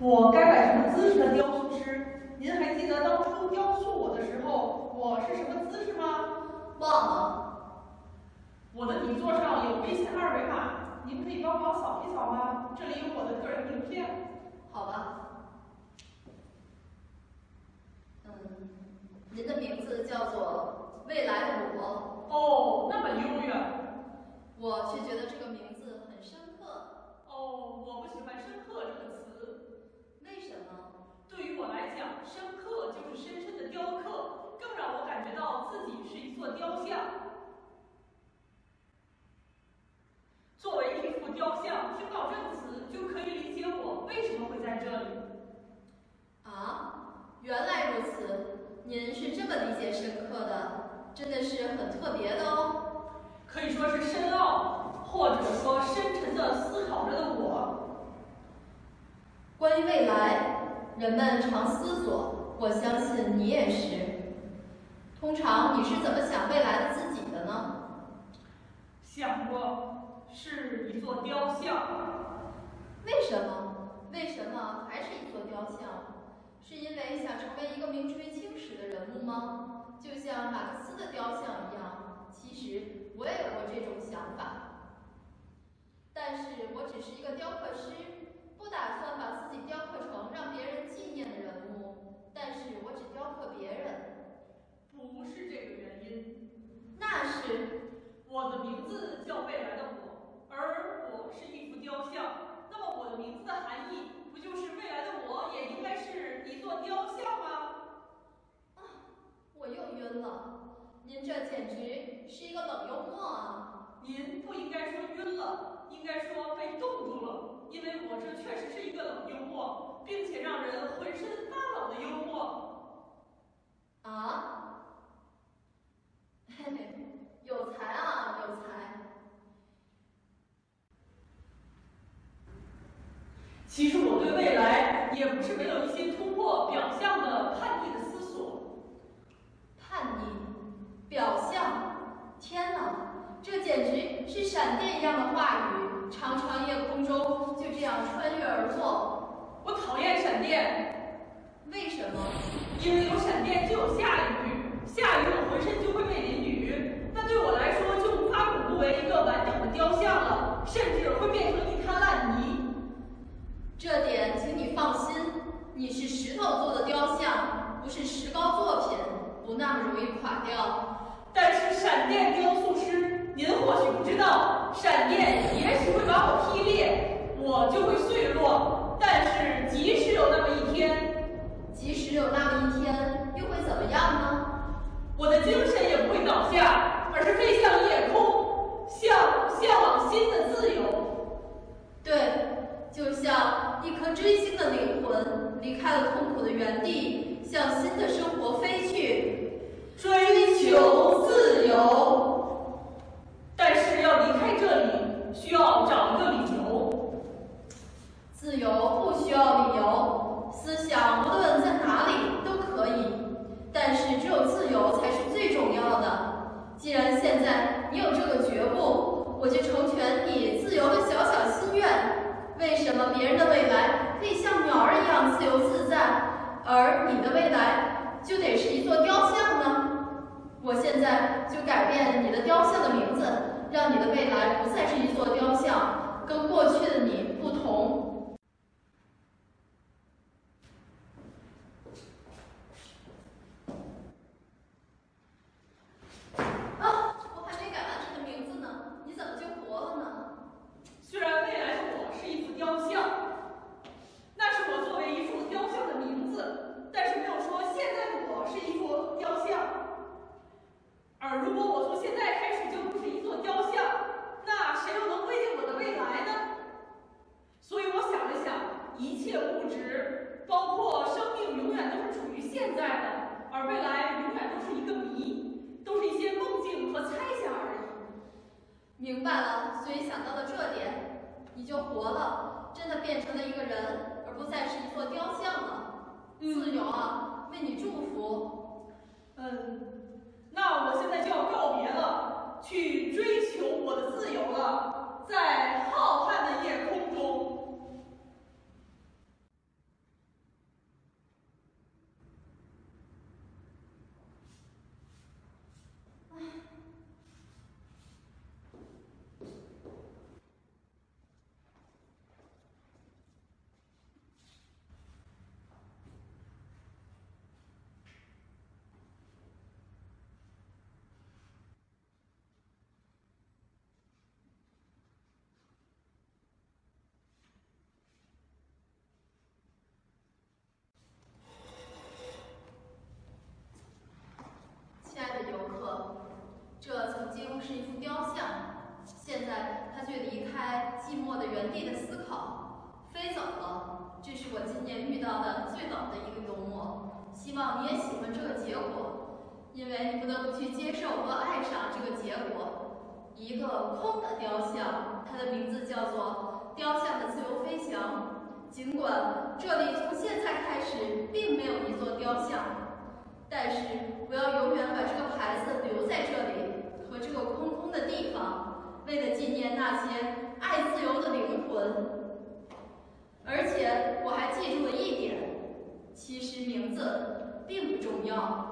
我该摆什么姿势的雕塑师？您还记得当初雕塑我的时候，我是什么姿势吗？忘了。我的底座上有微信二维码，您可以帮忙扫一扫吗？这里有我的个人名片。好吧。嗯，您的名字叫做未来的我。哦，那么悠远。我却觉得这个名字很深刻。哦，我不喜欢“深刻”这个词。为什么？对于我来讲，深刻就是深深的雕刻，更让我感觉到自己是一座雕像。作为一幅雕像，听到这个词就可以理解我为什么会在这里。啊，原来如此，您是这么理解深刻的，真的是很特别的哦。可以说是深奥，或者说深沉的思考着的我。关于未来，人们常思索，我相信你也是。通常你是怎么想未来的自己的呢？想过。是一座雕像。为什么？为什么还是一座雕像？是因为想成为一个名垂青史的人物吗？就像马克思的雕像一样。其实我也有过这种想法，但是我只是一个雕刻师，不打算把自己雕刻成让别人物。但是我只雕刻别人。不是这个原因。那是。我的名字叫未来的我。而我是一幅雕像，那么我的名字的含义不就是未来的我也应该是一座雕像吗？啊，我又晕了。这简直是一个冷幽默啊！您不应该说晕了，应该说被冻住了，因为我这确实是一个冷幽默，并且让人浑身发冷的幽默。啊？嘿嘿，有才啊，有才。其实我对未来也不是没有一些突破表象的叛逆的思索。叛逆，表象，天哪，这简直是闪电一样的话语，长长夜空中就这样穿越而过。我讨厌闪电。为什么？因为有闪电就有下雨，下雨我浑身就会被淋雨，那对我来说就无法巩固为一个完整的雕像了，甚至会变成一滩烂泥。这点，请你放心，你是石头做的雕像，不是石膏作品，不那么容易垮掉。但是闪电雕塑师，您或许不知道，闪电也许会把我劈裂，我就会碎落。但是即使有那么一天，即使有那么一天，又会怎么样呢？我的精神也不会倒下，而是飞向夜空，向向往新的自由。对。就像一颗追星的灵魂离开了痛苦的原地，向新的生活飞去，追求自由。但是要离开这里，需要找一个理由。自由不需要理由，思想无论在哪里都可以。但是只有自由才是最重要的。既然现在你有这个觉悟，我就成全你自由的小小心愿。为什么别人的未来可以像鸟儿一样自由自在，而你的未来就得是一座雕像呢？我现在就改变你的雕像的名字，让你的未来不再是一座雕像，跟过去的你不同。明白了，所以想到了这点，你就活了，真的变成了一个人，而不再是一座雕像了。自由啊，为你祝福。嗯，那我现在就要告别了，去追求我的自由了，在浩瀚的夜空中。默的地的思考，飞走了。这是我今年遇到的最早的一个幽默。希望你也喜欢这个结果，因为你不得不去接受和爱上这个结果。一个空的雕像，它的名字叫做《雕像的自由飞翔》。尽管这里从现在开始并没有一座雕像，但是我要永远把这个牌子留在这里和这个空空的地方，为了纪念而且我还记住了一点其实名字并不重要。